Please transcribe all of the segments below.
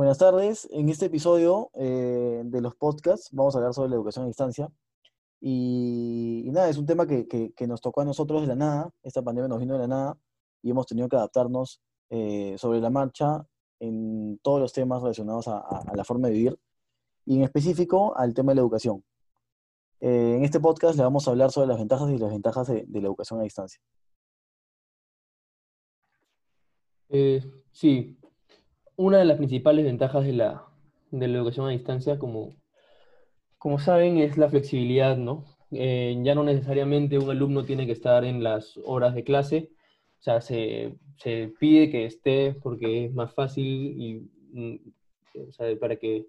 Buenas tardes. En este episodio eh, de los podcasts vamos a hablar sobre la educación a distancia. Y, nada, es un tema que, nos tocó a nosotros de la nada. Esta pandemia nos vino de la nada y hemos tenido que adaptarnos eh, sobre la marcha en todos los temas relacionados a, la forma de vivir y en específico al tema de la educación. Eh, en este podcast le vamos a hablar sobre las ventajas y las desventajas de, de la educación a distancia. Sí, una de las principales ventajas de la, de la educación a distancia, como, como saben, es la flexibilidad, ¿no? Eh, ya no necesariamente un alumno tiene que estar en las horas de clase, o sea, se, se pide que esté porque es más fácil y, mm, para que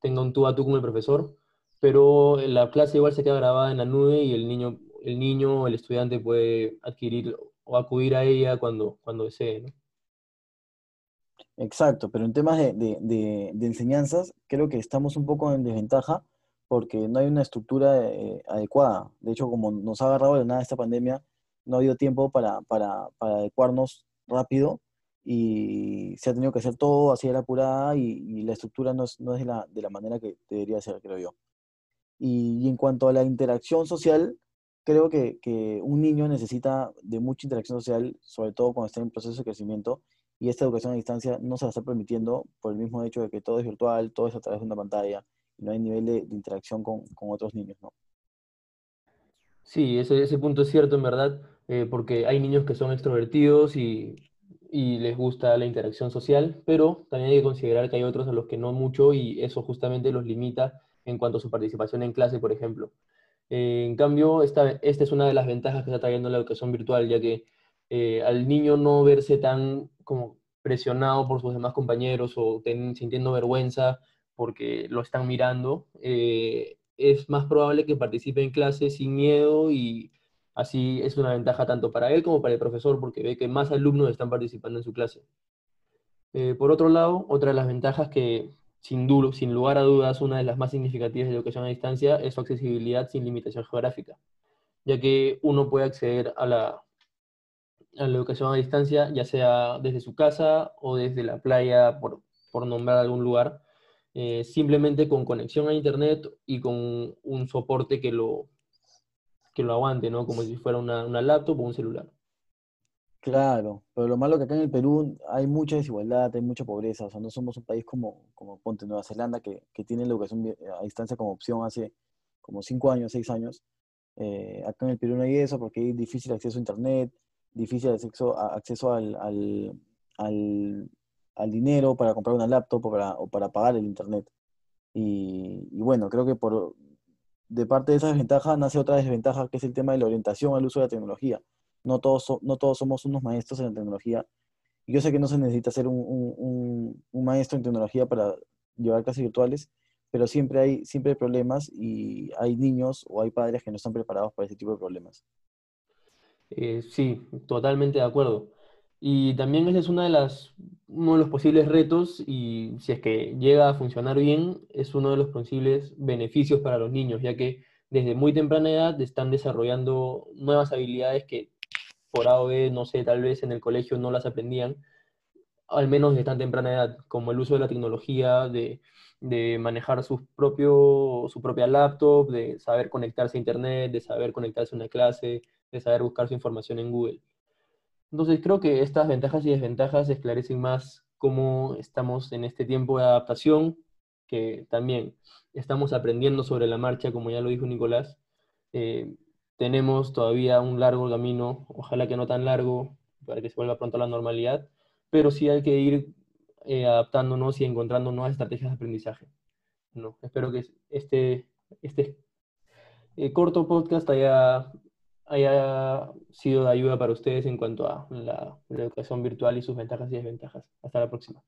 tenga un tú a tú con el profesor, pero la clase igual se queda grabada en la nube y el niño, el niño el estudiante puede adquirir o acudir a ella cuando, cuando desee, ¿no? Exacto, pero en temas de, de- de- de enseñanzas creo que estamos un poco en desventaja porque no hay una estructura eh, adecuada. De hecho, como nos ha agarrado de nada esta pandemia, no ha habido tiempo para, para, para adecuarnos rápido y se ha tenido que hacer todo así a la apurada y, la estructura no es, no es de la, de la manera que debería ser, creo yo. Y, y en cuanto a la interacción social, creo que, que un niño necesita de mucha interacción social, sobre todo cuando está en proceso de crecimiento, y esta educación a distancia no se la está permitiendo por el mismo hecho de que todo es virtual, todo es a través de una pantalla, y no hay nivel de, interacción con, otros niños, ¿no? Sí, ese, punto es cierto en verdad, eh, porque hay niños que son extrovertidos y, les gusta la interacción social, pero también hay que considerar que hay otros a los que no mucho y eso justamente los limita en cuanto a su participación en clase, por ejemplo. Eh, en cambio, esta es una de las ventajas que está trayendo la educación virtual, ya que eh, al niño no verse tan como presionado por sus demás compañeros o sintiendo vergüenza porque lo están mirando, eh, es más probable que participe en clase sin miedo y así es una ventaja tanto para él como para el profesor porque ve que más alumnos están participando en su clase. Eh, por otro lado, otra de las ventajas que sin, sin lugar a dudas una de las más significativas de educación a distancia es su accesibilidad sin limitación geográfica, ya que uno puede acceder a la, a la educación a distancia, ya sea desde su casa o desde la playa, por, por nombrar algún lugar, eh, simplemente con conexión a internet y con un soporte que lo, que lo aguante, ¿no? Como si fuera una, una laptop o un celular. Claro, pero lo malo que acá en el Perú hay mucha desigualdad, hay mucha pobreza, o sea, no somos un país como, como ponte Nueva Zelanda, que, que tiene la educación a distancia como opción hace como cinco años, seis años. Eh, acá en el Perú no hay eso porque hay difícil acceso a internet, difícil acceso, acceso al, al, al, al dinero para comprar una laptop o para, o para pagar el internet. Y, y bueno, creo que por, de parte de esa desventaja nace otra desventaja, que es el tema de la orientación al uso de la tecnología. No todos, so- no todos somos unos maestros en la tecnología. Yo sé que no se necesita ser un, un- un- un maestro en tecnología para llevar clases virtuales, pero siempre hay, siempre hay problemas y hay niños o hay padres que no están preparados para ese tipo de problemas. Eh, sí, totalmente de acuerdo. Y también ese es uno de los posibles retos y si es que llega a funcionar bien, es uno de los posibles beneficios para los niños, ya que desde muy temprana edad están desarrollando nuevas habilidades que por A o B, no sé, tal vez en el colegio no las aprendían, al menos de tan temprana edad, como el uso de la tecnología, de, manejar su, propio, su propia laptop, de saber conectarse a internet, de saber conectarse a una clase, de saber buscar su información en Google. Entonces creo que estas ventajas y desventajas esclarecen más cómo estamos en este tiempo de adaptación, que también estamos aprendiendo sobre la marcha, como ya lo dijo Nicolás. Eh, tenemos todavía un largo camino, ojalá que no tan largo, para que se vuelva pronto a la normalidad, pero sí hay que ir eh, adaptándonos y encontrando nuevas estrategias de aprendizaje. No, espero que este, este eh, corto podcast haya, haya sido de ayuda para ustedes en cuanto a la, la educación virtual y sus ventajas y desventajas. Hasta la próxima.